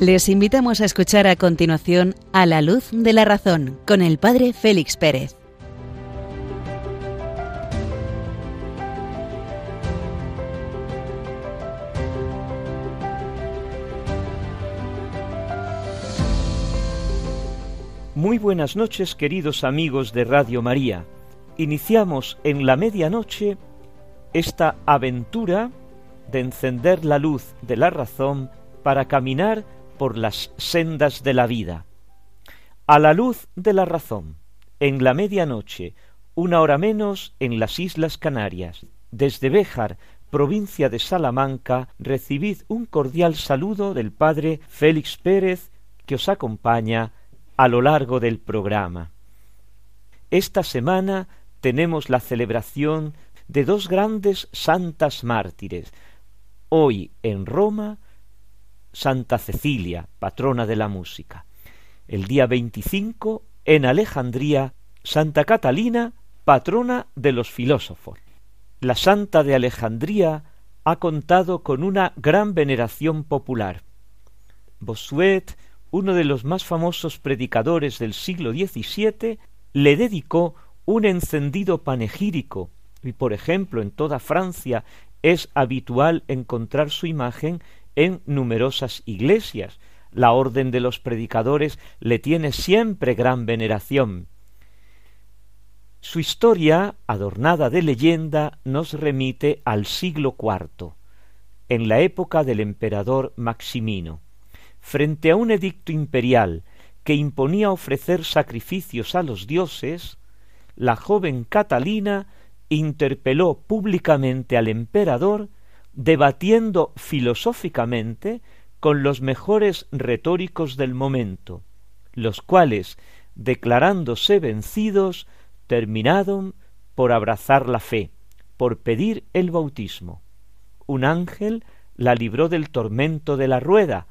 Les invitamos a escuchar a continuación A la luz de la razón con el Padre Félix Pérez. Muy buenas noches queridos amigos de Radio María. Iniciamos en la medianoche esta aventura de encender la luz de la razón para caminar por las sendas de la vida. A la luz de la razón, en la medianoche, una hora menos en las Islas Canarias, desde Béjar, provincia de Salamanca, recibid un cordial saludo del Padre Félix Pérez, que os acompaña a lo largo del programa. Esta semana tenemos la celebración de dos grandes santas mártires. Hoy en Roma Santa Cecilia, patrona de la música. El día 25, en Alejandría, Santa Catalina, patrona de los filósofos. La Santa de Alejandría ha contado con una gran veneración popular. Bossuet, uno de los más famosos predicadores del siglo XVII, le dedicó un encendido panegírico, y por ejemplo en toda Francia es habitual encontrar su imagen en numerosas iglesias. La orden de los predicadores le tiene siempre gran veneración. Su historia, adornada de leyenda, nos remite al siglo IV, en la época del emperador Maximino. Frente a un edicto imperial que imponía ofrecer sacrificios a los dioses, la joven Catalina interpeló públicamente al emperador debatiendo filosóficamente con los mejores retóricos del momento, los cuales, declarándose vencidos, terminaron por abrazar la fe, por pedir el bautismo. Un ángel la libró del tormento de la rueda,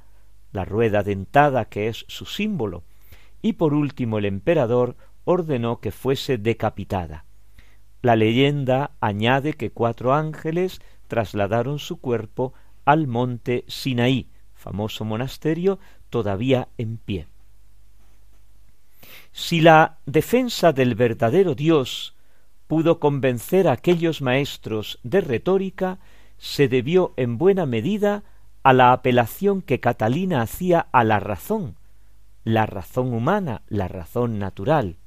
la rueda dentada que es su símbolo, y por último el emperador ordenó que fuese decapitada. La leyenda añade que cuatro ángeles trasladaron su cuerpo al monte Sinaí, famoso monasterio todavía en pie. Si la defensa del verdadero Dios pudo convencer a aquellos maestros de retórica, se debió en buena medida a la apelación que Catalina hacía a la razón, la razón humana, la razón natural,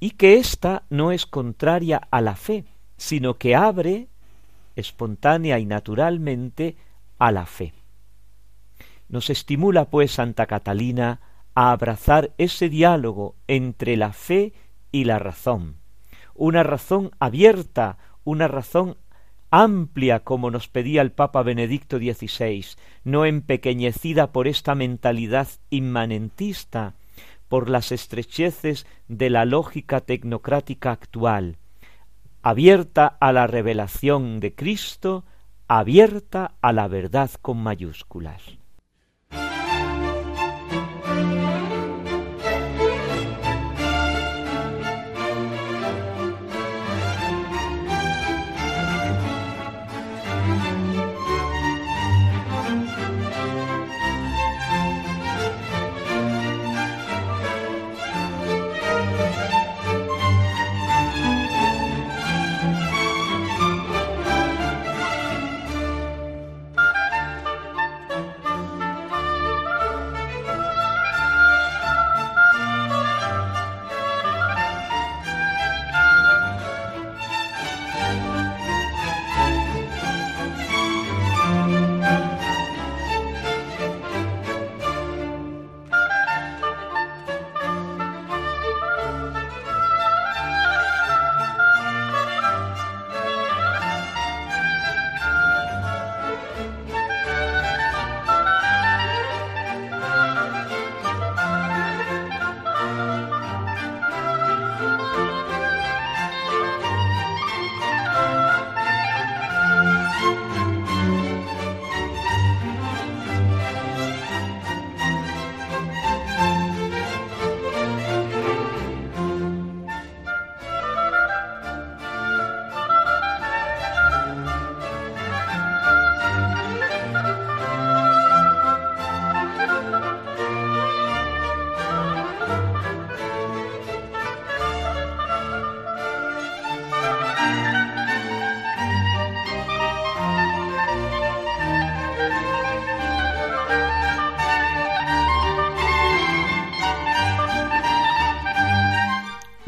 y que ésta no es contraria a la fe, sino que abre espontánea y naturalmente a la fe. Nos estimula pues Santa Catalina a abrazar ese diálogo entre la fe y la razón, una razón abierta, una razón amplia como nos pedía el Papa Benedicto XVI, no empequeñecida por esta mentalidad inmanentista, por las estrecheces de la lógica tecnocrática actual, abierta a la revelación de Cristo, abierta a la verdad con mayúsculas.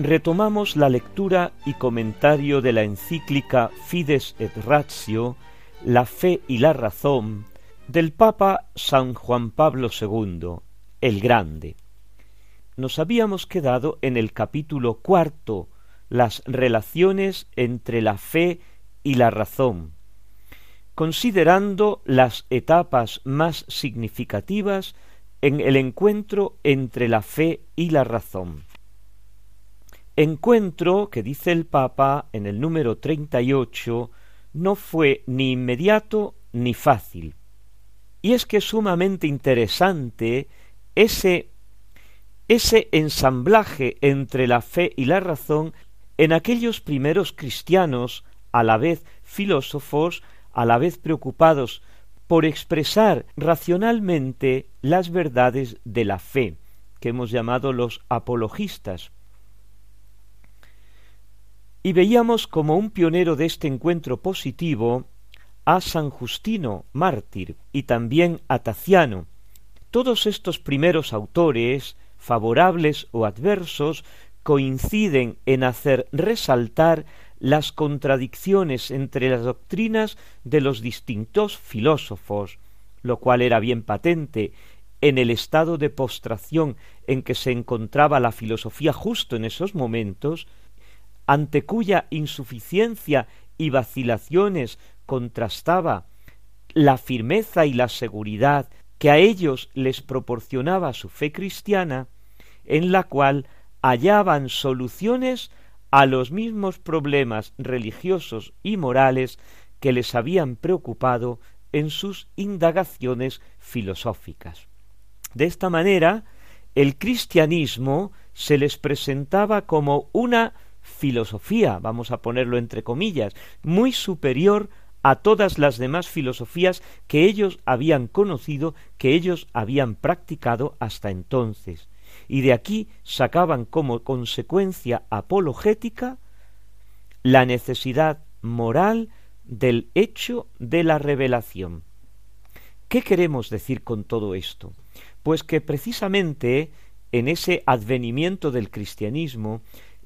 Retomamos la lectura y comentario de la encíclica Fides et Ratio, La fe y la razón, del Papa San Juan Pablo II, el Grande. Nos habíamos quedado en el capítulo cuarto, las relaciones entre la fe y la razón, considerando las etapas más significativas en el encuentro entre la fe y la razón. Encuentro que dice el Papa en el número 38 no fue ni inmediato ni fácil. Y es que es sumamente interesante ese ese ensamblaje entre la fe y la razón en aquellos primeros cristianos, a la vez filósofos, a la vez preocupados por expresar racionalmente las verdades de la fe, que hemos llamado los apologistas y veíamos como un pionero de este encuentro positivo a San Justino, mártir, y también a Taciano. Todos estos primeros autores, favorables o adversos, coinciden en hacer resaltar las contradicciones entre las doctrinas de los distintos filósofos, lo cual era bien patente en el estado de postración en que se encontraba la filosofía justo en esos momentos, ante cuya insuficiencia y vacilaciones contrastaba la firmeza y la seguridad que a ellos les proporcionaba su fe cristiana, en la cual hallaban soluciones a los mismos problemas religiosos y morales que les habían preocupado en sus indagaciones filosóficas. De esta manera, el cristianismo se les presentaba como una filosofía, vamos a ponerlo entre comillas, muy superior a todas las demás filosofías que ellos habían conocido, que ellos habían practicado hasta entonces. Y de aquí sacaban como consecuencia apologética la necesidad moral del hecho de la revelación. ¿Qué queremos decir con todo esto? Pues que precisamente en ese advenimiento del cristianismo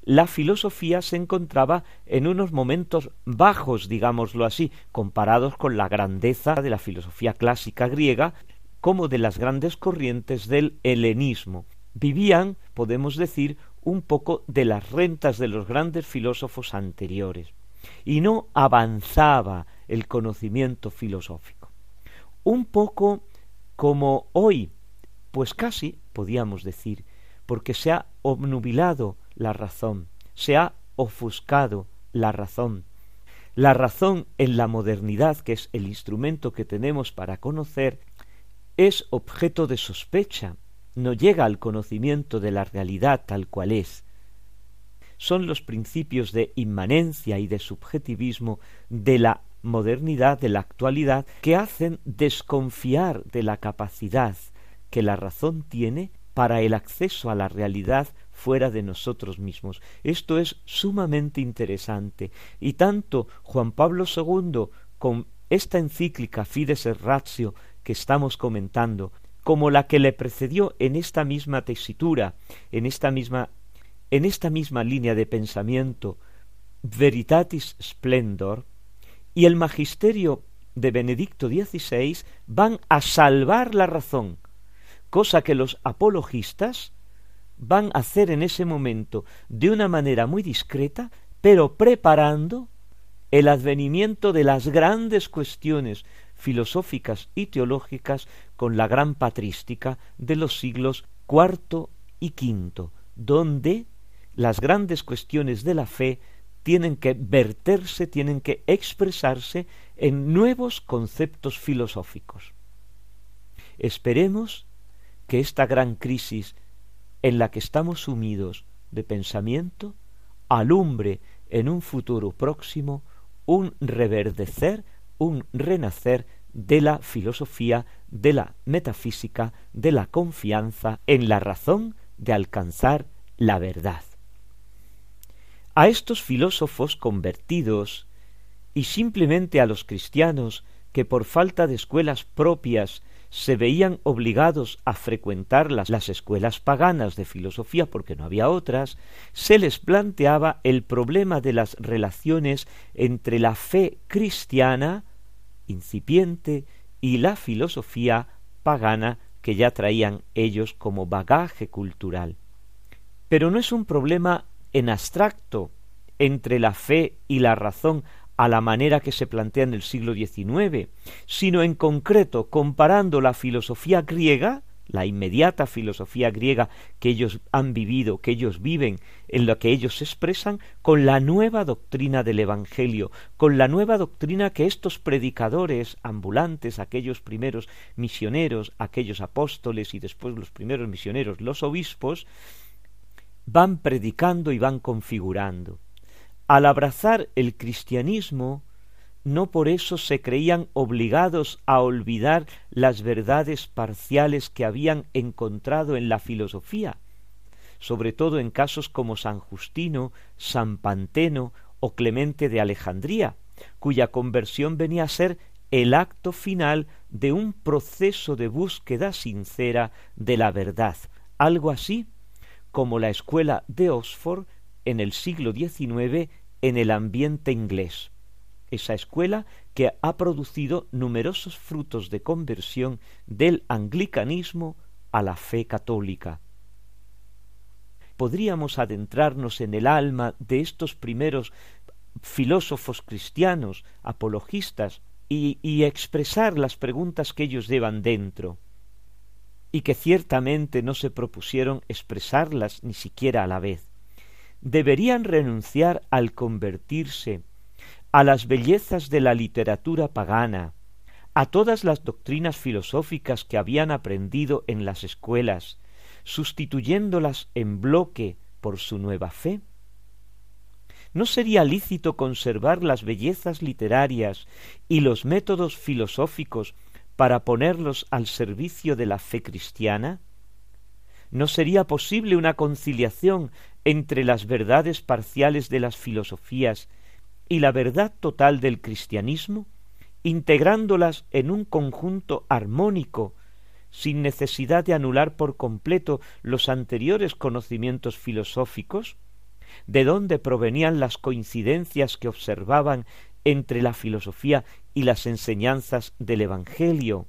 la filosofía se encontraba en unos momentos bajos, digámoslo así, comparados con la grandeza de la filosofía clásica griega, como de las grandes corrientes del helenismo. Vivían, podemos decir, un poco de las rentas de los grandes filósofos anteriores, y no avanzaba el conocimiento filosófico. Un poco como hoy, pues casi podíamos decir, porque se ha obnubilado la razón, se ha ofuscado la razón. La razón en la modernidad, que es el instrumento que tenemos para conocer, es objeto de sospecha, no llega al conocimiento de la realidad tal cual es. Son los principios de inmanencia y de subjetivismo de la modernidad, de la actualidad, que hacen desconfiar de la capacidad que la razón tiene para el acceso a la realidad fuera de nosotros mismos. Esto es sumamente interesante y tanto Juan Pablo II con esta encíclica Fides et Ratio que estamos comentando, como la que le precedió en esta misma tesitura, en esta misma en esta misma línea de pensamiento, Veritatis Splendor, y el magisterio de Benedicto XVI van a salvar la razón, cosa que los apologistas van a hacer en ese momento de una manera muy discreta, pero preparando el advenimiento de las grandes cuestiones filosóficas y teológicas con la gran patrística de los siglos cuarto y quinto, donde las grandes cuestiones de la fe tienen que verterse, tienen que expresarse en nuevos conceptos filosóficos. Esperemos que esta gran crisis en la que estamos sumidos de pensamiento alumbre en un futuro próximo un reverdecer, un renacer de la filosofía, de la metafísica, de la confianza en la razón de alcanzar la verdad. A estos filósofos convertidos y simplemente a los cristianos que por falta de escuelas propias se veían obligados a frecuentar las, las, escuelas paganas de filosofía porque no había otras, se les planteaba el problema de las relaciones entre la fe cristiana incipiente y la filosofía pagana que ya traían ellos como bagaje cultural. Pero no es un problema en abstracto entre la fe y la razón a la manera que se plantea en el siglo XIX, sino en concreto comparando la filosofía griega, la inmediata filosofía griega que ellos han vivido, que ellos viven, en la que ellos se expresan, con la nueva doctrina del Evangelio, con la nueva doctrina que estos predicadores ambulantes, aquellos primeros misioneros, aquellos apóstoles y después los primeros misioneros, los obispos, van predicando y van configurando. Al abrazar el cristianismo, no por eso se creían obligados a olvidar las verdades parciales que habían encontrado en la filosofía, sobre todo en casos como San Justino, San Panteno o Clemente de Alejandría, cuya conversión venía a ser el acto final de un proceso de búsqueda sincera de la verdad, algo así como la escuela de Oxford en el siglo XIX en el ambiente inglés. Esa escuela que ha producido numerosos frutos de conversión del anglicanismo a la fe católica. Podríamos adentrarnos en el alma de estos primeros filósofos cristianos, apologistas, y, y, expresar las preguntas que ellos llevan dentro, y que ciertamente no se propusieron expresarlas ni siquiera a la vez deberían renunciar al convertirse a las bellezas de la literatura pagana, a todas las doctrinas filosóficas que habían aprendido en las escuelas, sustituyéndolas en bloque por su nueva fe? ¿No sería lícito conservar las bellezas literarias y los métodos filosóficos para ponerlos al servicio de la fe cristiana? ¿No sería posible una conciliación entre las verdades parciales de las filosofías y la verdad total del cristianismo, integrándolas en un conjunto armónico, sin necesidad de anular por completo los anteriores conocimientos filosóficos? ¿De dónde provenían las coincidencias que observaban entre la filosofía y las enseñanzas del Evangelio?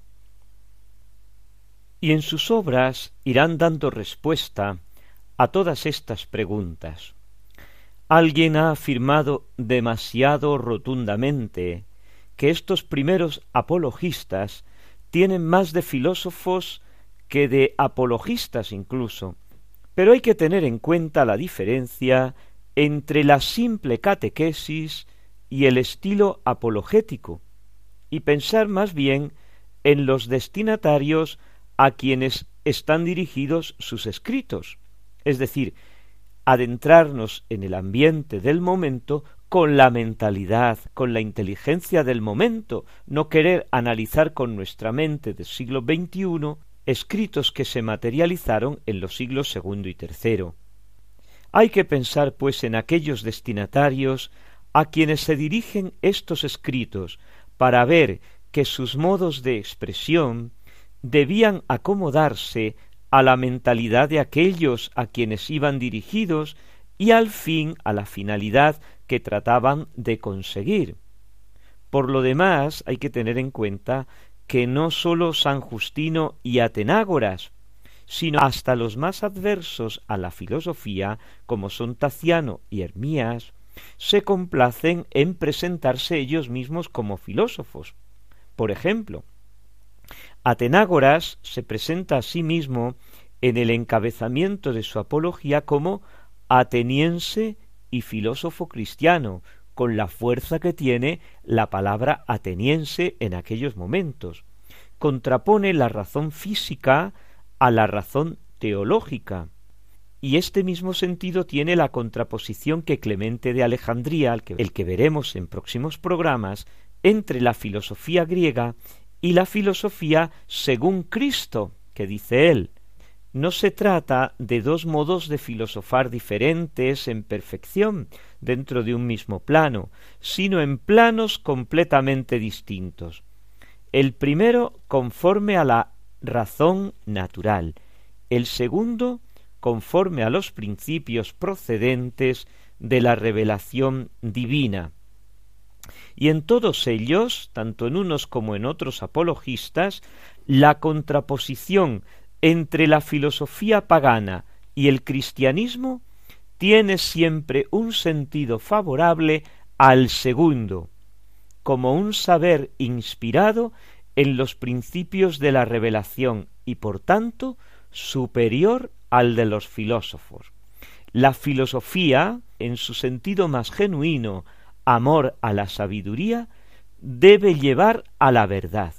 Y en sus obras irán dando respuesta a todas estas preguntas. Alguien ha afirmado demasiado rotundamente que estos primeros apologistas tienen más de filósofos que de apologistas incluso, pero hay que tener en cuenta la diferencia entre la simple catequesis y el estilo apologético, y pensar más bien en los destinatarios a quienes están dirigidos sus escritos es decir, adentrarnos en el ambiente del momento con la mentalidad, con la inteligencia del momento, no querer analizar con nuestra mente del siglo XXI escritos que se materializaron en los siglos segundo y tercero. Hay que pensar, pues, en aquellos destinatarios a quienes se dirigen estos escritos para ver que sus modos de expresión debían acomodarse a la mentalidad de aquellos a quienes iban dirigidos y al fin a la finalidad que trataban de conseguir. Por lo demás, hay que tener en cuenta que no sólo San Justino y Atenágoras, sino hasta los más adversos a la filosofía, como son Taciano y Hermías, se complacen en presentarse ellos mismos como filósofos. Por ejemplo, Atenágoras se presenta a sí mismo en el encabezamiento de su apología como ateniense y filósofo cristiano, con la fuerza que tiene la palabra ateniense en aquellos momentos. Contrapone la razón física a la razón teológica. Y este mismo sentido tiene la contraposición que Clemente de Alejandría, el que, el que veremos en próximos programas, entre la filosofía griega y la filosofía según Cristo, que dice él. No se trata de dos modos de filosofar diferentes en perfección dentro de un mismo plano, sino en planos completamente distintos. El primero conforme a la razón natural, el segundo conforme a los principios procedentes de la revelación divina. Y en todos ellos, tanto en unos como en otros apologistas, la contraposición entre la filosofía pagana y el cristianismo tiene siempre un sentido favorable al segundo, como un saber inspirado en los principios de la revelación y por tanto superior al de los filósofos. La filosofía, en su sentido más genuino, amor a la sabiduría, debe llevar a la verdad.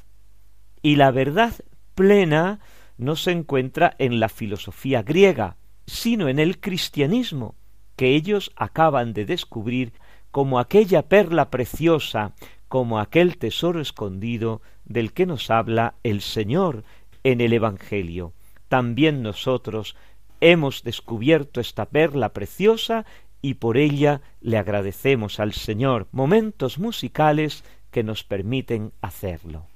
Y la verdad plena no se encuentra en la filosofía griega, sino en el cristianismo, que ellos acaban de descubrir como aquella perla preciosa, como aquel tesoro escondido del que nos habla el Señor en el Evangelio. También nosotros hemos descubierto esta perla preciosa y por ella le agradecemos al Señor momentos musicales que nos permiten hacerlo.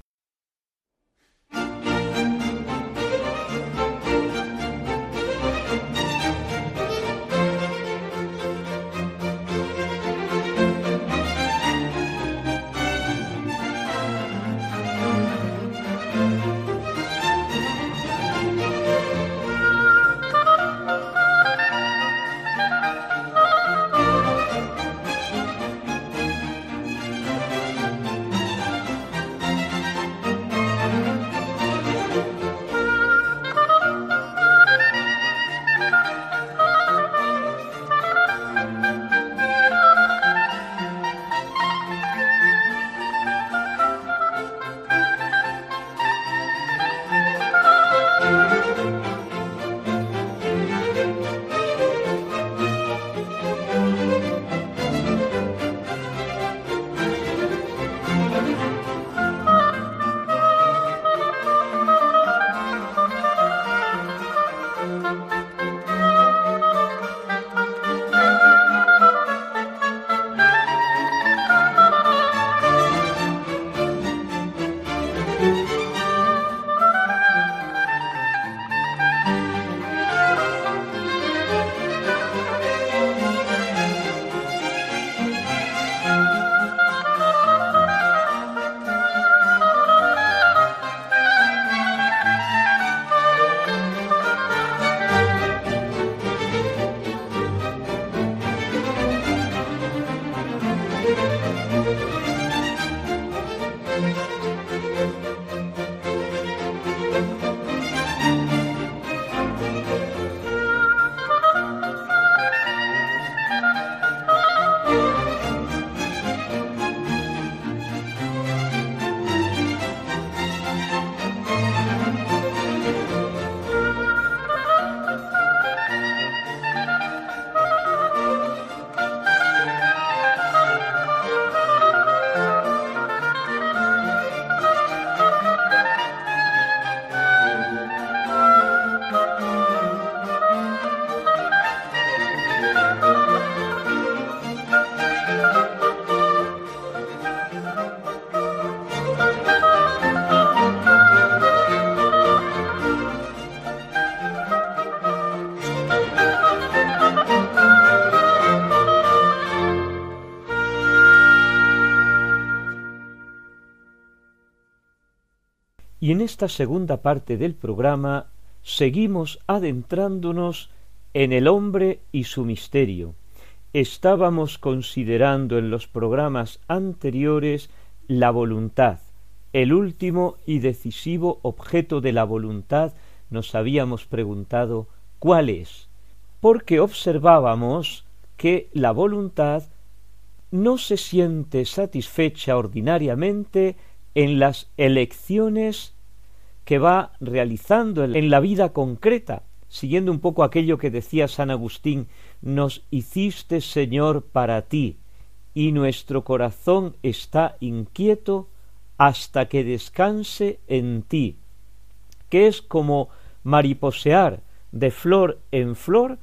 En esta segunda parte del programa seguimos adentrándonos en el hombre y su misterio. Estábamos considerando en los programas anteriores la voluntad, el último y decisivo objeto de la voluntad nos habíamos preguntado cuál es, porque observábamos que la voluntad no se siente satisfecha ordinariamente en las elecciones que va realizando en la vida concreta, siguiendo un poco aquello que decía San Agustín, nos hiciste Señor para ti, y nuestro corazón está inquieto hasta que descanse en ti, que es como mariposear de flor en flor,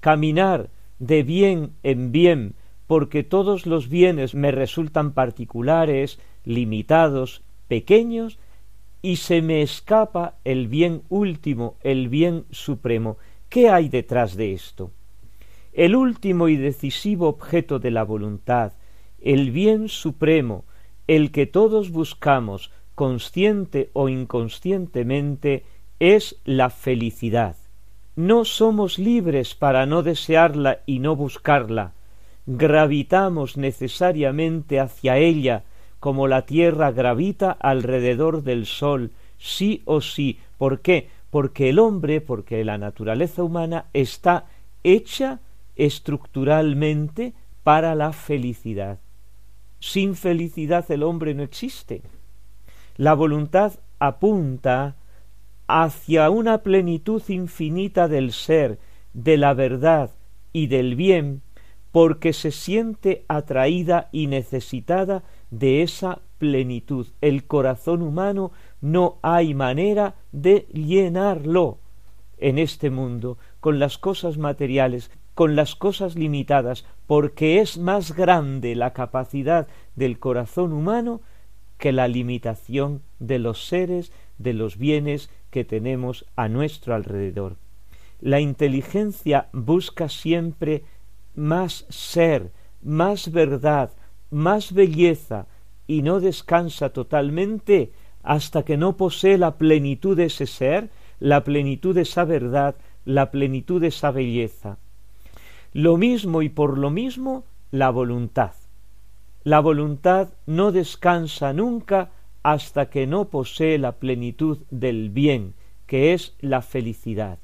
caminar de bien en bien, porque todos los bienes me resultan particulares, limitados, pequeños, y se me escapa el bien último, el bien supremo. ¿Qué hay detrás de esto? El último y decisivo objeto de la voluntad, el bien supremo, el que todos buscamos, consciente o inconscientemente, es la felicidad. No somos libres para no desearla y no buscarla. Gravitamos necesariamente hacia ella, como la Tierra gravita alrededor del Sol, sí o sí. ¿Por qué? Porque el hombre, porque la naturaleza humana está hecha estructuralmente para la felicidad. Sin felicidad el hombre no existe. La voluntad apunta hacia una plenitud infinita del ser, de la verdad y del bien, porque se siente atraída y necesitada de esa plenitud. El corazón humano no hay manera de llenarlo en este mundo con las cosas materiales, con las cosas limitadas, porque es más grande la capacidad del corazón humano que la limitación de los seres, de los bienes que tenemos a nuestro alrededor. La inteligencia busca siempre más ser, más verdad, más belleza, y no descansa totalmente hasta que no posee la plenitud de ese ser, la plenitud de esa verdad, la plenitud de esa belleza. Lo mismo y por lo mismo la voluntad. La voluntad no descansa nunca hasta que no posee la plenitud del bien, que es la felicidad.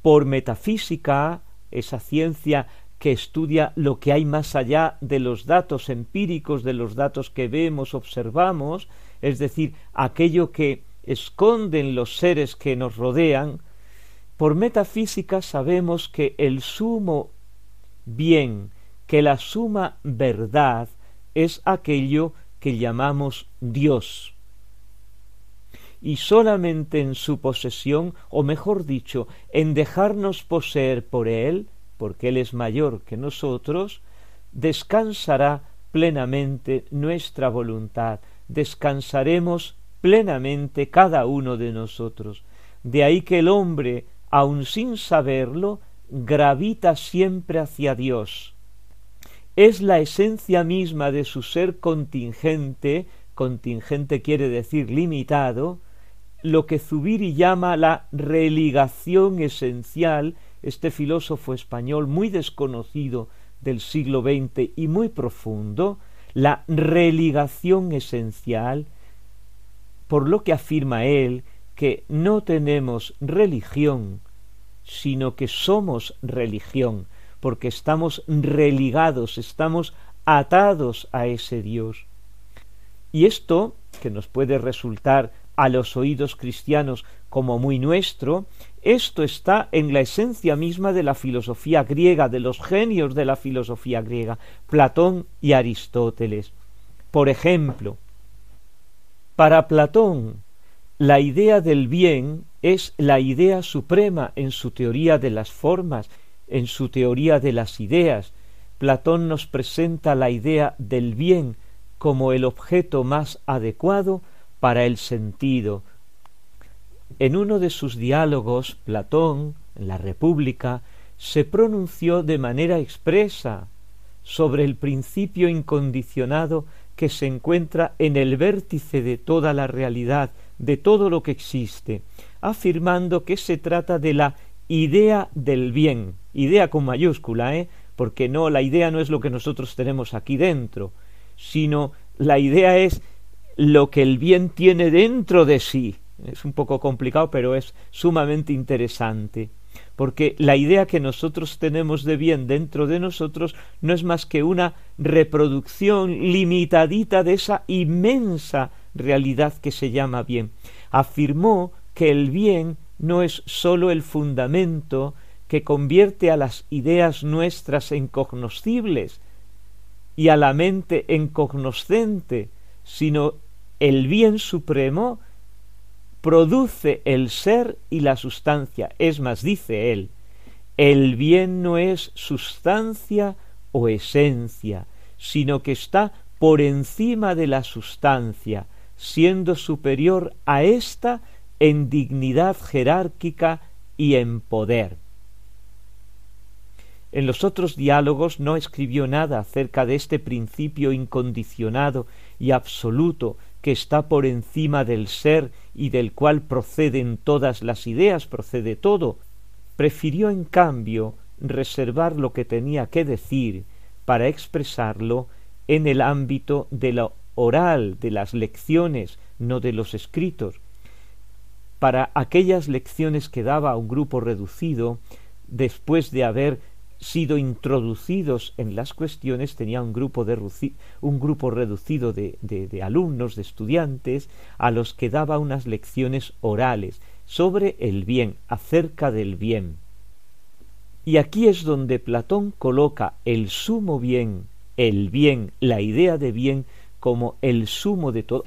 Por metafísica, esa ciencia que estudia lo que hay más allá de los datos empíricos, de los datos que vemos, observamos, es decir, aquello que esconden los seres que nos rodean, por metafísica sabemos que el sumo bien, que la suma verdad es aquello que llamamos Dios. Y solamente en su posesión, o mejor dicho, en dejarnos poseer por Él, porque Él es mayor que nosotros, descansará plenamente nuestra voluntad, descansaremos plenamente cada uno de nosotros. De ahí que el hombre aun sin saberlo, gravita siempre hacia Dios. Es la esencia misma de su ser contingente, contingente quiere decir limitado, lo que Zubiri llama la religación esencial, este filósofo español muy desconocido del siglo XX y muy profundo, la religación esencial, por lo que afirma él que no tenemos religión, sino que somos religión, porque estamos religados, estamos atados a ese Dios. Y esto, que nos puede resultar a los oídos cristianos como muy nuestro, esto está en la esencia misma de la filosofía griega, de los genios de la filosofía griega, Platón y Aristóteles. Por ejemplo, para Platón, la idea del bien es la idea suprema en su teoría de las formas, en su teoría de las ideas. Platón nos presenta la idea del bien como el objeto más adecuado para el sentido. En uno de sus diálogos, Platón, en la República, se pronunció de manera expresa sobre el principio incondicionado que se encuentra en el vértice de toda la realidad, de todo lo que existe, afirmando que se trata de la idea del bien, idea con mayúscula, ¿eh? porque no, la idea no es lo que nosotros tenemos aquí dentro, sino la idea es lo que el bien tiene dentro de sí. Es un poco complicado, pero es sumamente interesante porque la idea que nosotros tenemos de bien dentro de nosotros no es más que una reproducción limitadita de esa inmensa realidad que se llama bien. Afirmó que el bien no es sólo el fundamento que convierte a las ideas nuestras en cognoscibles y a la mente en cognoscente, sino el bien supremo produce el ser y la sustancia. Es más, dice él, el bien no es sustancia o esencia, sino que está por encima de la sustancia, siendo superior a ésta en dignidad jerárquica y en poder. En los otros diálogos no escribió nada acerca de este principio incondicionado y absoluto que está por encima del ser y del cual proceden todas las ideas, procede todo. Prefirió, en cambio, reservar lo que tenía que decir para expresarlo en el ámbito de lo oral, de las lecciones, no de los escritos. Para aquellas lecciones que daba a un grupo reducido, después de haber sido introducidos en las cuestiones, tenía un grupo, de, un grupo reducido de, de, alumnos, de estudiantes, a los que daba unas lecciones orales sobre el bien, acerca del bien. Y aquí es donde Platón coloca el sumo bien, el bien, la idea de bien, como el sumo de todo.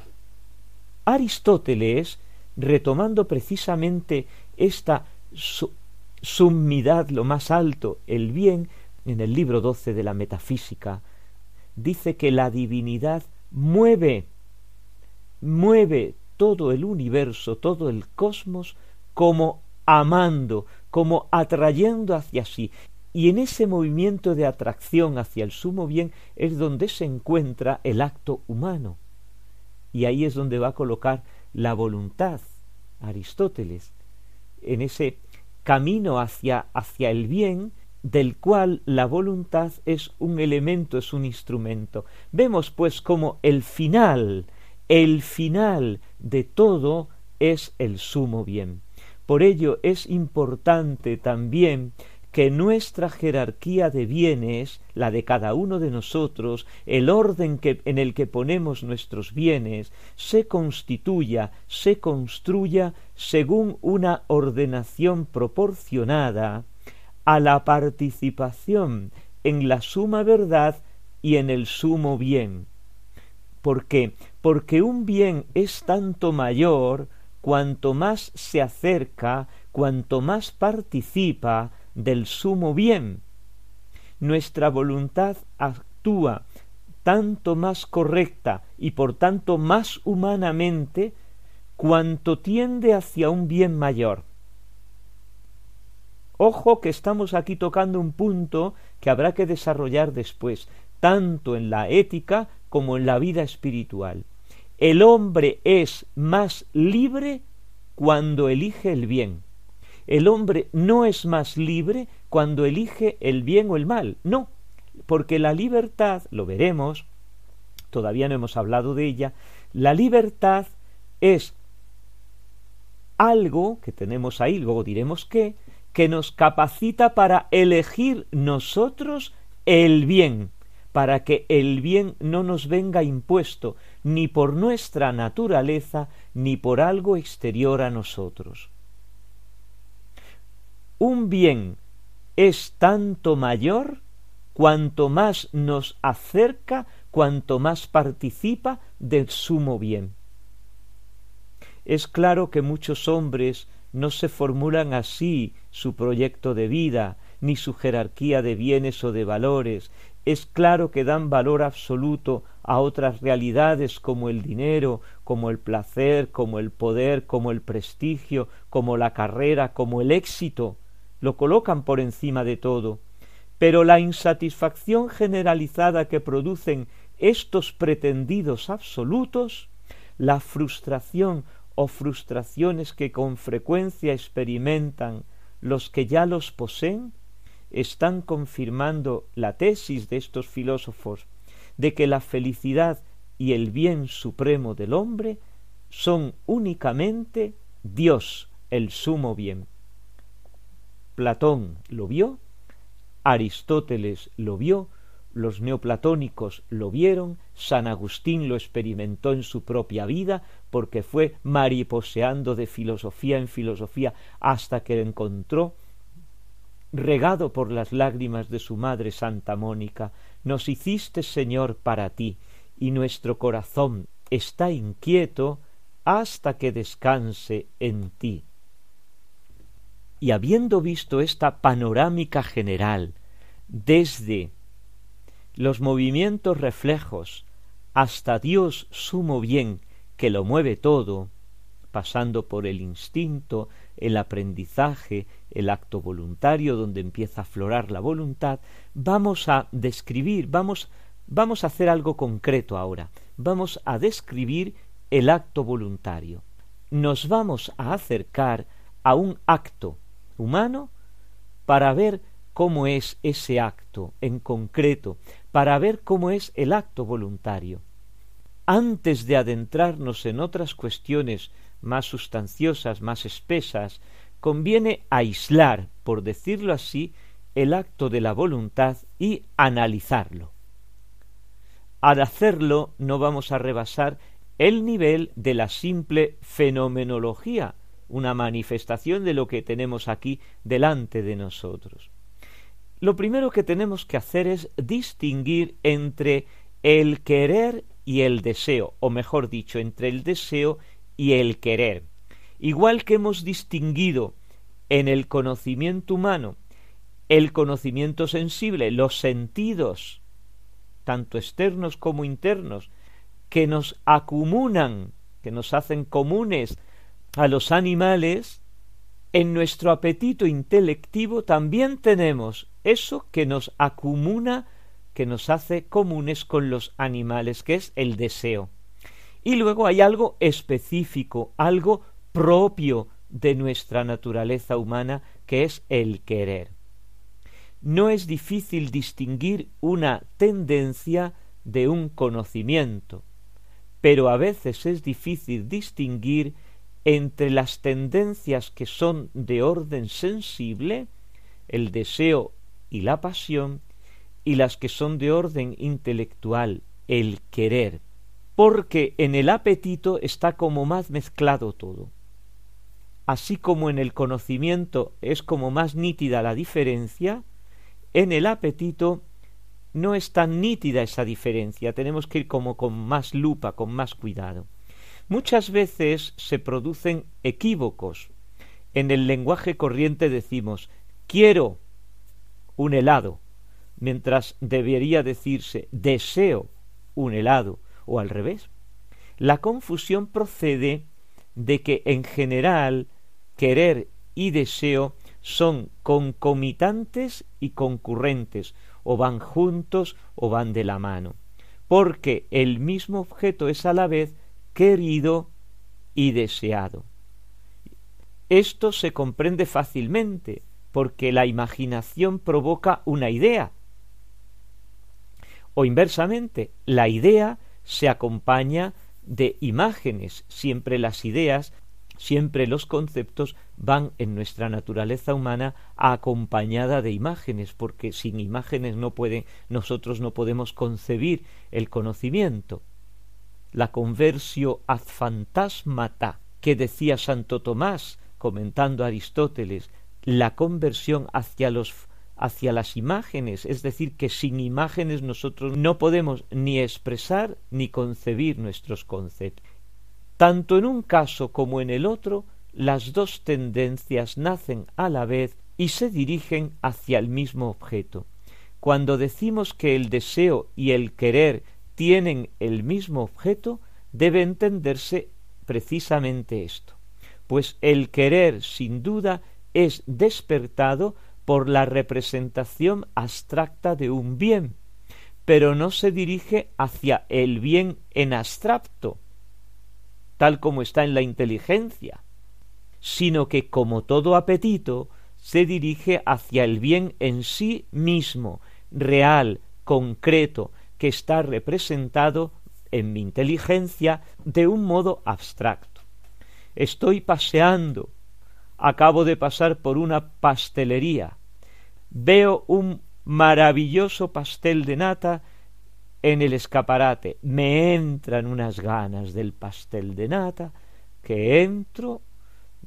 Aristóteles, retomando precisamente esta sumidad, lo más alto, el bien, en el libro doce de la Metafísica, dice que la divinidad mueve, mueve todo el universo, todo el cosmos, como amando, como atrayendo hacia sí. Y en ese movimiento de atracción hacia el sumo bien es donde se encuentra el acto humano. Y ahí es donde va a colocar la voluntad, Aristóteles, en ese camino hacia, hacia el bien del cual la voluntad es un elemento, es un instrumento. Vemos pues como el final, el final de todo es el sumo bien. Por ello es importante también que nuestra jerarquía de bienes, la de cada uno de nosotros, el orden en el que ponemos nuestros bienes, se constituya, se construya según una ordenación proporcionada a la participación en la suma verdad y en el sumo bien. ¿Por qué? Porque un bien es tanto mayor cuanto más se acerca, cuanto más participa del sumo bien. Nuestra voluntad actúa tanto más correcta y por tanto más humanamente cuanto tiende hacia un bien mayor. Ojo que estamos aquí tocando un punto que habrá que desarrollar después, tanto en la ética como en la vida espiritual. El hombre es más libre cuando elige el bien. El hombre no es más libre cuando elige el bien o el mal, no, porque la libertad, lo veremos, todavía no hemos hablado de ella, la libertad es algo que tenemos ahí, luego diremos qué, que nos capacita para elegir nosotros el bien, para que el bien no nos venga impuesto ni por nuestra naturaleza ni por algo exterior a nosotros un bien es tanto mayor cuanto más nos acerca, cuanto más participa del sumo bien. Es claro que muchos hombres no se formulan así su proyecto de vida, ni su jerarquía de bienes o de valores. Es claro que dan valor absoluto a otras realidades como el dinero, como el placer, como el poder, como el prestigio, como la carrera, como el éxito, lo colocan por encima de todo, pero la insatisfacción generalizada que producen estos pretendidos absolutos, la frustración o frustraciones que con frecuencia experimentan los que ya los poseen, están confirmando la tesis de estos filósofos de que la felicidad y el bien supremo del hombre son únicamente Dios, el sumo bien. Platón lo vio, Aristóteles lo vio, los neoplatónicos lo vieron, San Agustín lo experimentó en su propia vida, porque fue mariposeando de filosofía en filosofía hasta que encontró, regado por las lágrimas de su madre Santa Mónica, nos hiciste Señor para ti, y nuestro corazón está inquieto hasta que descanse en ti. Y habiendo visto esta panorámica general desde los movimientos reflejos hasta Dios sumo bien, que lo mueve todo, pasando por el instinto, el aprendizaje, el acto voluntario donde empieza a aflorar la voluntad, vamos a describir, vamos, vamos a hacer algo concreto ahora, vamos a describir el acto voluntario. Nos vamos a acercar a un acto humano para ver cómo es ese acto en concreto, para ver cómo es el acto voluntario. Antes de adentrarnos en otras cuestiones más sustanciosas, más espesas, conviene aislar, por decirlo así, el acto de la voluntad y analizarlo. Al hacerlo no vamos a rebasar el nivel de la simple fenomenología, una manifestación de lo que tenemos aquí delante de nosotros. Lo primero que tenemos que hacer es distinguir entre el querer y el deseo, o mejor dicho, entre el deseo y el querer. Igual que hemos distinguido en el conocimiento humano el conocimiento sensible, los sentidos, tanto externos como internos, que nos acumulan, que nos hacen comunes a los animales, en nuestro apetito intelectivo también tenemos eso que nos acumula, que nos hace comunes con los animales, que es el deseo. Y luego hay algo específico, algo propio de nuestra naturaleza humana, que es el querer. No es difícil distinguir una tendencia de un conocimiento, pero a veces es difícil distinguir entre las tendencias que son de orden sensible, el deseo y la pasión, y las que son de orden intelectual, el querer porque en el apetito está como más mezclado todo. Así como en el conocimiento es como más nítida la diferencia, en el apetito no es tan nítida esa diferencia, tenemos que ir como con más lupa, con más cuidado. Muchas veces se producen equívocos. En el lenguaje corriente decimos quiero un helado, mientras debería decirse deseo un helado, o al revés. La confusión procede de que en general querer y deseo son concomitantes y concurrentes, o van juntos o van de la mano, porque el mismo objeto es a la vez querido y deseado. Esto se comprende fácilmente, porque la imaginación provoca una idea, o inversamente, la idea se acompaña de imágenes. Siempre las ideas, siempre los conceptos van en nuestra naturaleza humana acompañada de imágenes, porque sin imágenes no pueden, nosotros no podemos concebir el conocimiento. La conversio ad fantasmata que decía Santo Tomás comentando a Aristóteles, la conversión hacia los hacia las imágenes, es decir, que sin imágenes nosotros no podemos ni expresar ni concebir nuestros conceptos. Tanto en un caso como en el otro, las dos tendencias nacen a la vez y se dirigen hacia el mismo objeto. Cuando decimos que el deseo y el querer tienen el mismo objeto, debe entenderse precisamente esto, pues el querer sin duda es despertado por la representación abstracta de un bien, pero no se dirige hacia el bien en abstracto, tal como está en la inteligencia, sino que como todo apetito se dirige hacia el bien en sí mismo, real, concreto, que está representado en mi inteligencia de un modo abstracto. Estoy paseando, acabo de pasar por una pastelería, veo un maravilloso pastel de nata en el escaparate. Me entran unas ganas del pastel de nata, que entro,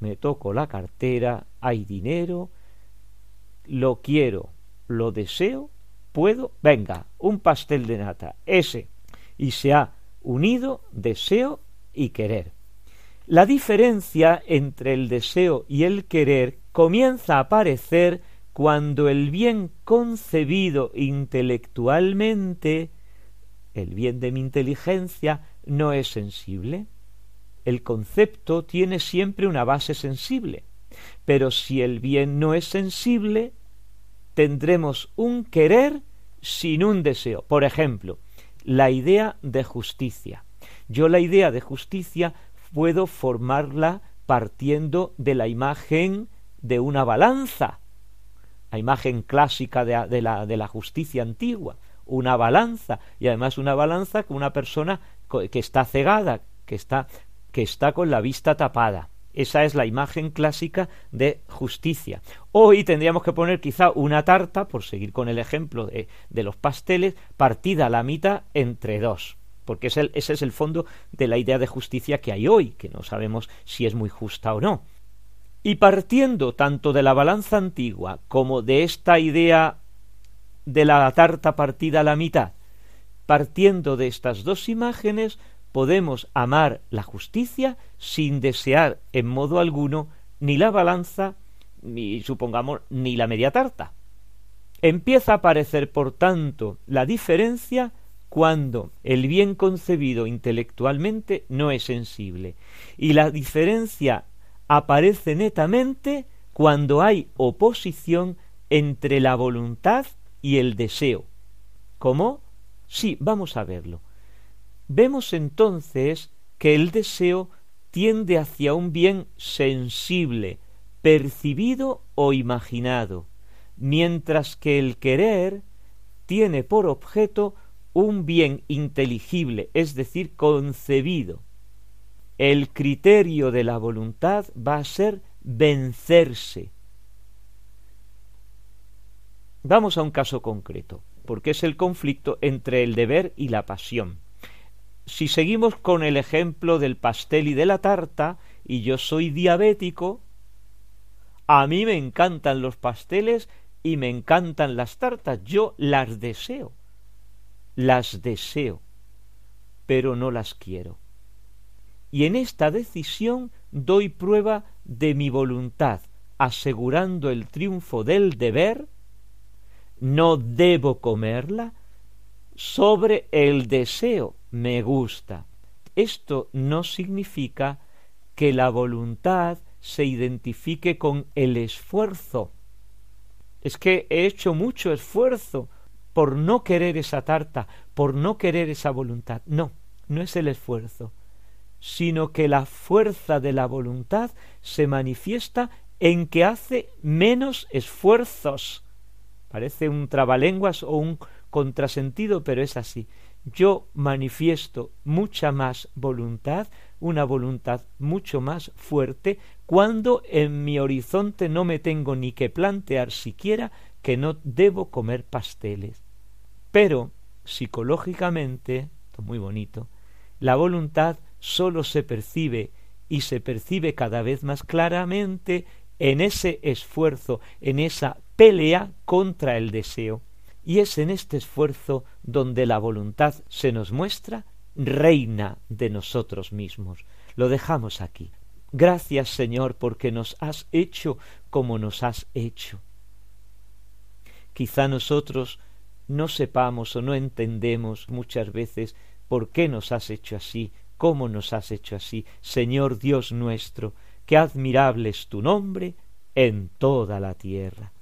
me toco la cartera, hay dinero, lo quiero, lo deseo, puedo, venga, un pastel de nata, ese. Y se ha unido deseo y querer. La diferencia entre el deseo y el querer comienza a aparecer cuando el bien concebido intelectualmente el bien de mi inteligencia no es sensible. El concepto tiene siempre una base sensible, pero si el bien no es sensible, tendremos un querer sin un deseo. Por ejemplo, la idea de justicia. Yo la idea de justicia puedo formarla partiendo de la imagen de una balanza, la imagen clásica de, la, de la justicia antigua, una balanza, y además una balanza con una persona que está cegada, que está, que está con la vista tapada. Esa es la imagen clásica de justicia. Hoy tendríamos que poner quizá una tarta, por seguir con el ejemplo de, los pasteles, partida a la mitad entre dos porque ese es el fondo de la idea de justicia que hay hoy, que no sabemos si es muy justa o no. Y partiendo tanto de la balanza antigua como de esta idea de la tarta partida a la mitad, partiendo de estas dos imágenes, podemos amar la justicia sin desear en modo alguno ni la balanza, ni supongamos, ni la media tarta. Empieza a aparecer, por tanto, la diferencia cuando el bien concebido intelectualmente no es sensible. Y la diferencia aparece netamente cuando hay oposición entre la voluntad y el deseo. ¿Cómo? Sí, vamos a verlo. Vemos entonces que el deseo tiende hacia un bien sensible, percibido o imaginado, mientras que el querer tiene por objeto un bien inteligible, es decir, concebido. El criterio de la voluntad va a ser vencerse. Vamos a un caso concreto, porque es el conflicto entre el deber y la pasión. Si seguimos con el ejemplo del pastel y de la tarta, y yo soy diabético, a mí me encantan los pasteles y me encantan las tartas, yo las deseo las deseo, pero no las quiero. Y en esta decisión doy prueba de mi voluntad, asegurando el triunfo del deber, no debo comerla, sobre el deseo me gusta. Esto no significa que la voluntad se identifique con el esfuerzo. Es que he hecho mucho esfuerzo por no querer esa tarta, por no querer esa voluntad. No, no es el esfuerzo, sino que la fuerza de la voluntad se manifiesta en que hace menos esfuerzos. Parece un trabalenguas o un contrasentido, pero es así. Yo manifiesto mucha más voluntad, una voluntad mucho más fuerte, cuando en mi horizonte no me tengo ni que plantear siquiera que no debo comer pasteles. Pero, psicológicamente, muy bonito, la voluntad sólo se percibe y se percibe cada vez más claramente en ese esfuerzo, en esa pelea contra el deseo. Y es en este esfuerzo donde la voluntad se nos muestra reina de nosotros mismos. Lo dejamos aquí. Gracias Señor porque nos has hecho como nos has hecho. Quizá nosotros no sepamos o no entendemos muchas veces por qué nos has hecho así, cómo nos has hecho así, Señor Dios nuestro, qué admirable es tu nombre en toda la tierra.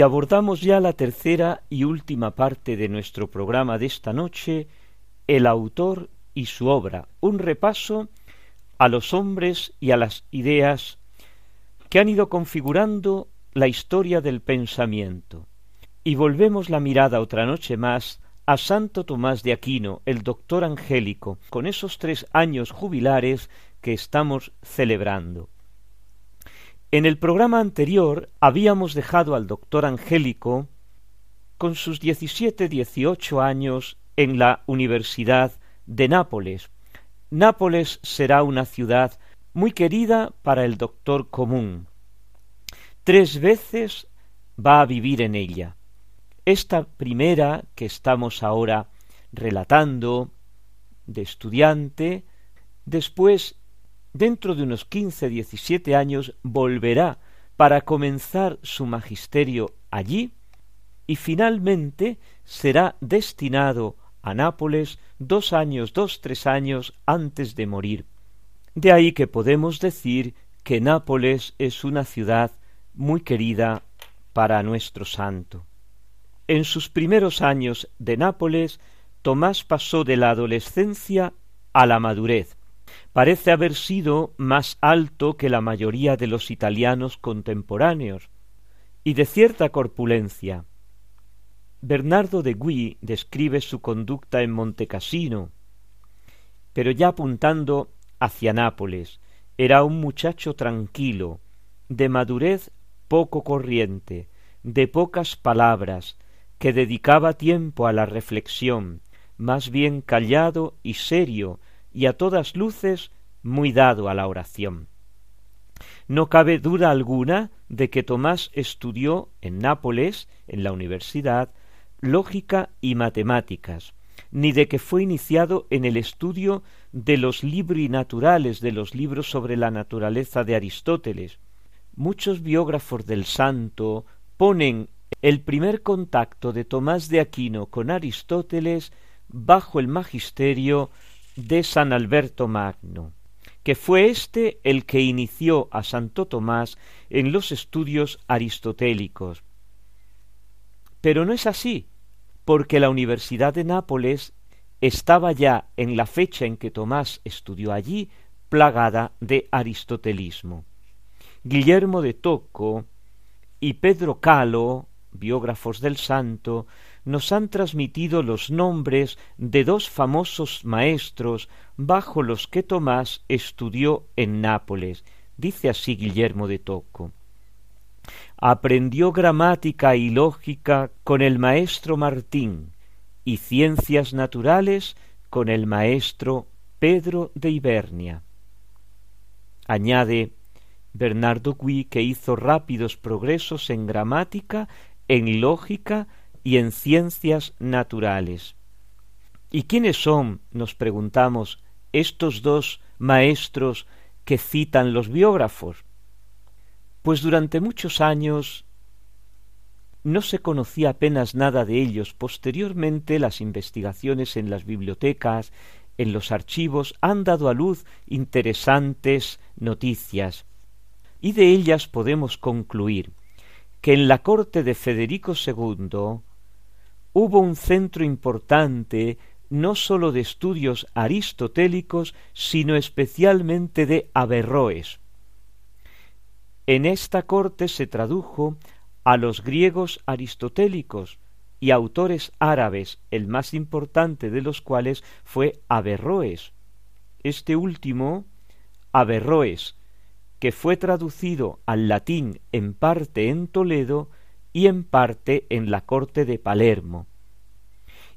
Y abordamos ya la tercera y última parte de nuestro programa de esta noche, el autor y su obra, un repaso a los hombres y a las ideas que han ido configurando la historia del pensamiento. Y volvemos la mirada otra noche más a Santo Tomás de Aquino, el doctor angélico, con esos tres años jubilares que estamos celebrando. En el programa anterior habíamos dejado al doctor Angélico con sus diecisiete dieciocho años en la Universidad de Nápoles. Nápoles será una ciudad muy querida para el doctor común. Tres veces va a vivir en ella. Esta primera que estamos ahora relatando de estudiante, después dentro de unos quince, diecisiete años volverá para comenzar su magisterio allí y finalmente será destinado a Nápoles dos años, dos, tres años antes de morir. De ahí que podemos decir que Nápoles es una ciudad muy querida para nuestro santo. En sus primeros años de Nápoles, Tomás pasó de la adolescencia a la madurez, parece haber sido más alto que la mayoría de los italianos contemporáneos, y de cierta corpulencia. Bernardo de Gui describe su conducta en Montecassino, pero ya apuntando hacia Nápoles, era un muchacho tranquilo, de madurez poco corriente, de pocas palabras, que dedicaba tiempo a la reflexión, más bien callado y serio, y a todas luces muy dado a la oración. No cabe duda alguna de que Tomás estudió en Nápoles, en la universidad, lógica y matemáticas, ni de que fue iniciado en el estudio de los libri naturales, de los libros sobre la naturaleza de Aristóteles. Muchos biógrafos del santo ponen el primer contacto de Tomás de Aquino con Aristóteles bajo el magisterio de San Alberto Magno, que fue éste el que inició a Santo Tomás en los estudios aristotélicos. Pero no es así, porque la Universidad de Nápoles estaba ya en la fecha en que Tomás estudió allí plagada de aristotelismo. Guillermo de Tocco y Pedro Calo, biógrafos del santo, nos han transmitido los nombres de dos famosos maestros bajo los que Tomás estudió en Nápoles. Dice así Guillermo de Tocco. Aprendió gramática y lógica con el maestro Martín y ciencias naturales con el maestro Pedro de Ibernia. Añade Bernardo Gui que hizo rápidos progresos en gramática, en lógica y en ciencias naturales. ¿Y quiénes son, nos preguntamos, estos dos maestros que citan los biógrafos? Pues durante muchos años no se conocía apenas nada de ellos. Posteriormente las investigaciones en las bibliotecas, en los archivos, han dado a luz interesantes noticias. Y de ellas podemos concluir que en la corte de Federico II hubo un centro importante no sólo de estudios aristotélicos, sino especialmente de Averroes. En esta corte se tradujo a los griegos aristotélicos y autores árabes, el más importante de los cuales fue Averroes. Este último, Averroes, que fue traducido al latín en parte en Toledo y en parte en la corte de Palermo.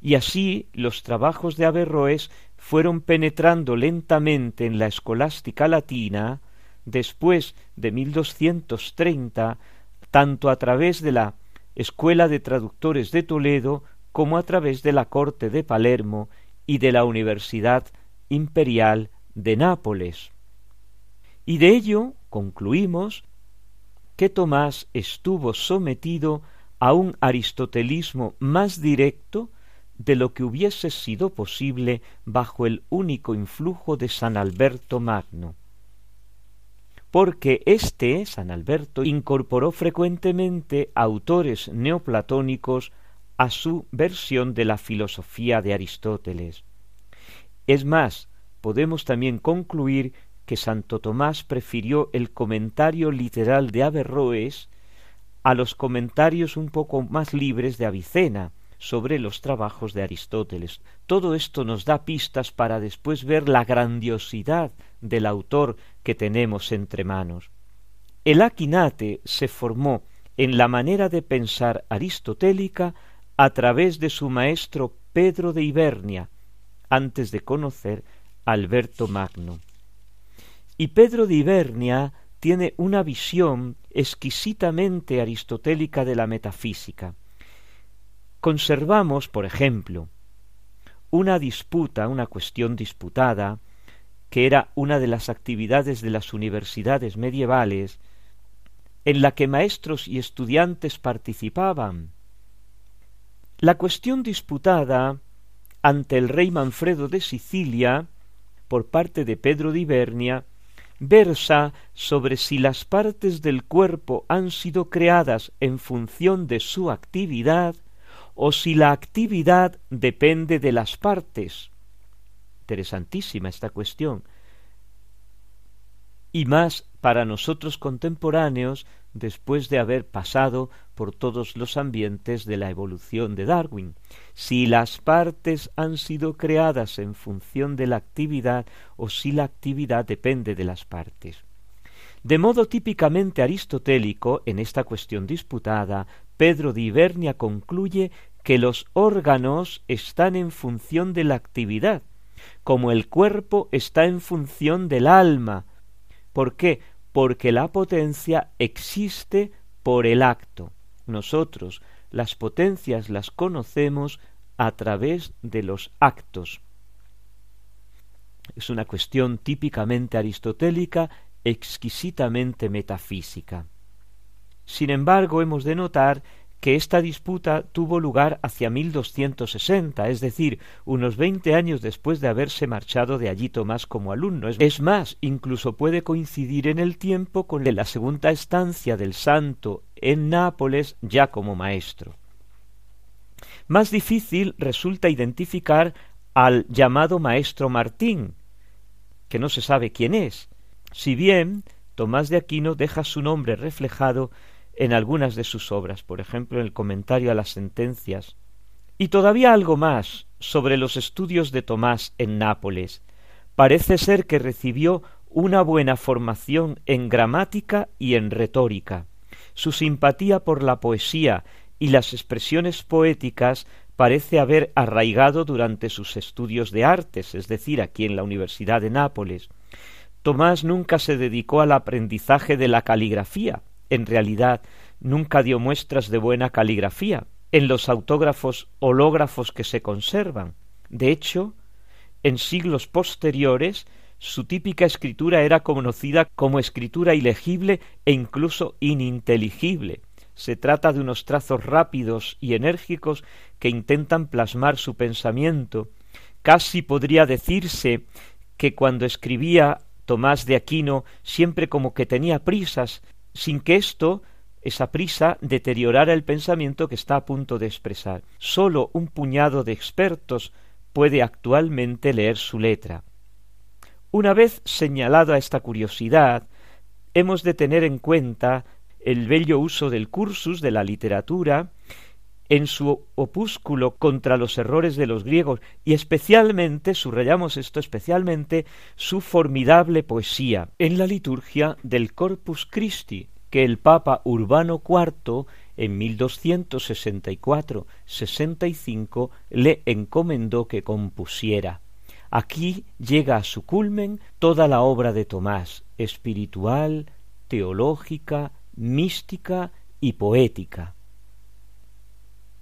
Y así los trabajos de Averroes fueron penetrando lentamente en la escolástica latina después de 1230, tanto a través de la Escuela de Traductores de Toledo como a través de la corte de Palermo y de la Universidad Imperial de Nápoles. Y de ello concluimos que Tomás estuvo sometido a un aristotelismo más directo de lo que hubiese sido posible bajo el único influjo de San Alberto Magno. porque éste, San Alberto, incorporó frecuentemente autores neoplatónicos a su versión de la filosofía de Aristóteles. Es más, podemos también concluir que Santo Tomás prefirió el comentario literal de Averroes a los comentarios un poco más libres de Avicena sobre los trabajos de Aristóteles. Todo esto nos da pistas para después ver la grandiosidad del autor que tenemos entre manos. El Aquinate se formó en la manera de pensar aristotélica a través de su maestro Pedro de Ibernia, antes de conocer Alberto Magno. Y Pedro de Ibernia tiene una visión exquisitamente aristotélica de la metafísica. Conservamos, por ejemplo, una disputa, una cuestión disputada, que era una de las actividades de las universidades medievales, en la que maestros y estudiantes participaban. La cuestión disputada ante el rey Manfredo de Sicilia por parte de Pedro de Ibernia versa sobre si las partes del cuerpo han sido creadas en función de su actividad o si la actividad depende de las partes. Interesantísima esta cuestión. Y más para nosotros contemporáneos después de haber pasado por todos los ambientes de la evolución de Darwin. Si las partes han sido creadas en función de la actividad o si la actividad depende de las partes. De modo típicamente aristotélico, en esta cuestión disputada, Pedro de Ibernia concluye que los órganos están en función de la actividad, como el cuerpo está en función del alma. ¿Por qué? Porque la potencia existe por el acto. Nosotros las potencias las conocemos a través de los actos. Es una cuestión típicamente aristotélica, exquisitamente metafísica. Sin embargo, hemos de notar que esta disputa tuvo lugar hacia 1260, es decir, unos veinte años después de haberse marchado de allí Tomás como alumno. Es más, incluso puede coincidir en el tiempo con la segunda estancia del santo en Nápoles ya como maestro. Más difícil resulta identificar al llamado maestro Martín, que no se sabe quién es, si bien Tomás de Aquino deja su nombre reflejado en algunas de sus obras, por ejemplo en el comentario a las sentencias, y todavía algo más sobre los estudios de Tomás en Nápoles. Parece ser que recibió una buena formación en gramática y en retórica. Su simpatía por la poesía y las expresiones poéticas parece haber arraigado durante sus estudios de artes, es decir, aquí en la Universidad de Nápoles. Tomás nunca se dedicó al aprendizaje de la caligrafía, en realidad nunca dio muestras de buena caligrafía en los autógrafos hológrafos que se conservan. De hecho, en siglos posteriores, su típica escritura era conocida como escritura ilegible e incluso ininteligible. Se trata de unos trazos rápidos y enérgicos que intentan plasmar su pensamiento. Casi podría decirse que cuando escribía Tomás de Aquino siempre como que tenía prisas, sin que esto, esa prisa, deteriorara el pensamiento que está a punto de expresar. Sólo un puñado de expertos puede actualmente leer su letra. Una vez señalada esta curiosidad, hemos de tener en cuenta el bello uso del cursus de la literatura en su opúsculo contra los errores de los griegos y especialmente, subrayamos esto especialmente, su formidable poesía en la liturgia del Corpus Christi, que el Papa Urbano IV en 1264-65 le encomendó que compusiera. Aquí llega a su culmen toda la obra de Tomás, espiritual, teológica, mística y poética.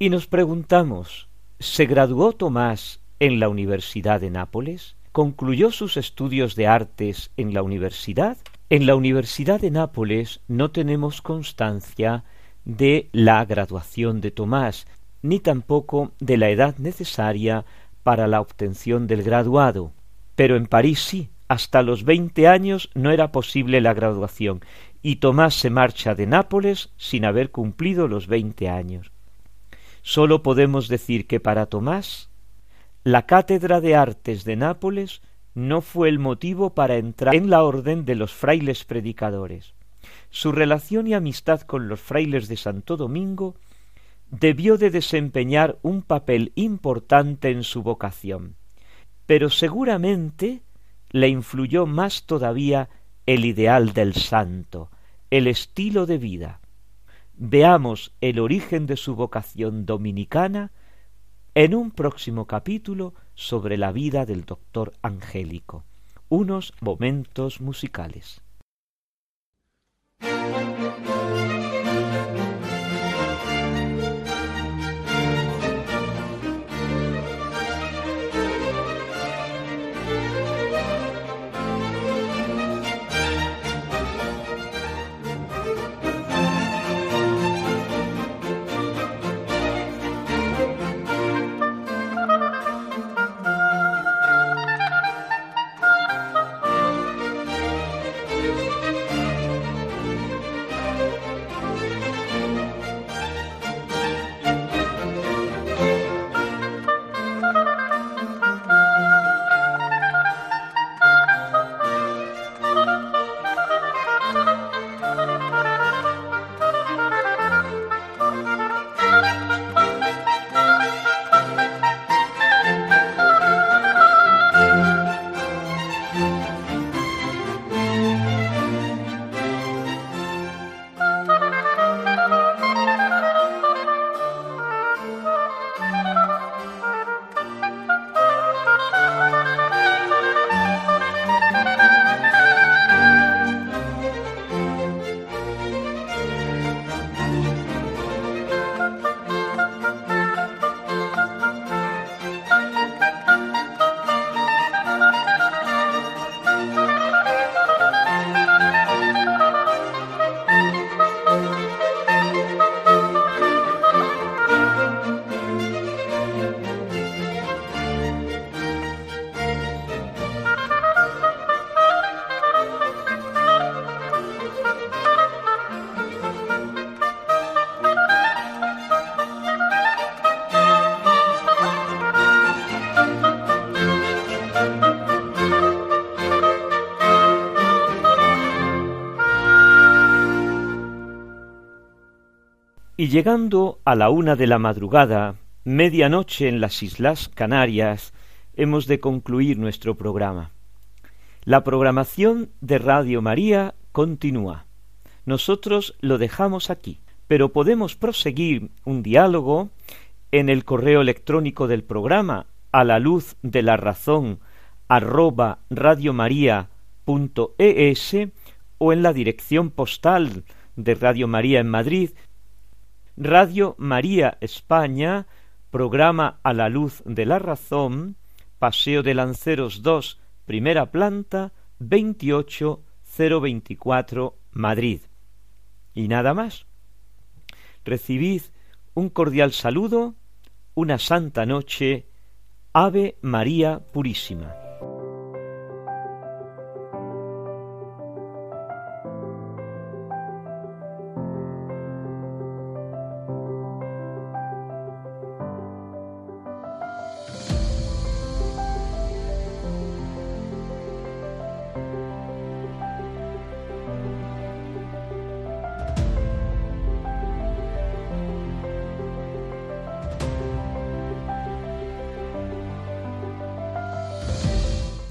Y nos preguntamos, ¿se graduó Tomás en la Universidad de Nápoles? ¿Concluyó sus estudios de artes en la universidad? En la Universidad de Nápoles no tenemos constancia de la graduación de Tomás, ni tampoco de la edad necesaria para la obtención del graduado. Pero en París sí, hasta los veinte años no era posible la graduación, y Tomás se marcha de Nápoles sin haber cumplido los veinte años. Sólo podemos decir que para Tomás la cátedra de artes de Nápoles no fue el motivo para entrar en la orden de los frailes predicadores. Su relación y amistad con los frailes de Santo Domingo debió de desempeñar un papel importante en su vocación, pero seguramente le influyó más todavía el ideal del santo, el estilo de vida. Veamos el origen de su vocación dominicana en un próximo capítulo sobre la vida del doctor Angélico. Unos momentos musicales. Llegando a la una de la madrugada, medianoche en las Islas Canarias, hemos de concluir nuestro programa. La programación de Radio María continúa. Nosotros lo dejamos aquí, pero podemos proseguir un diálogo en el correo electrónico del programa a la luz de la razón arroba radiomaria.es o en la dirección postal de Radio María en Madrid Radio María España, programa A la Luz de la Razón, Paseo de Lanceros 2, primera planta, 28024, Madrid. Y nada más. Recibid un cordial saludo, una santa noche, Ave María Purísima.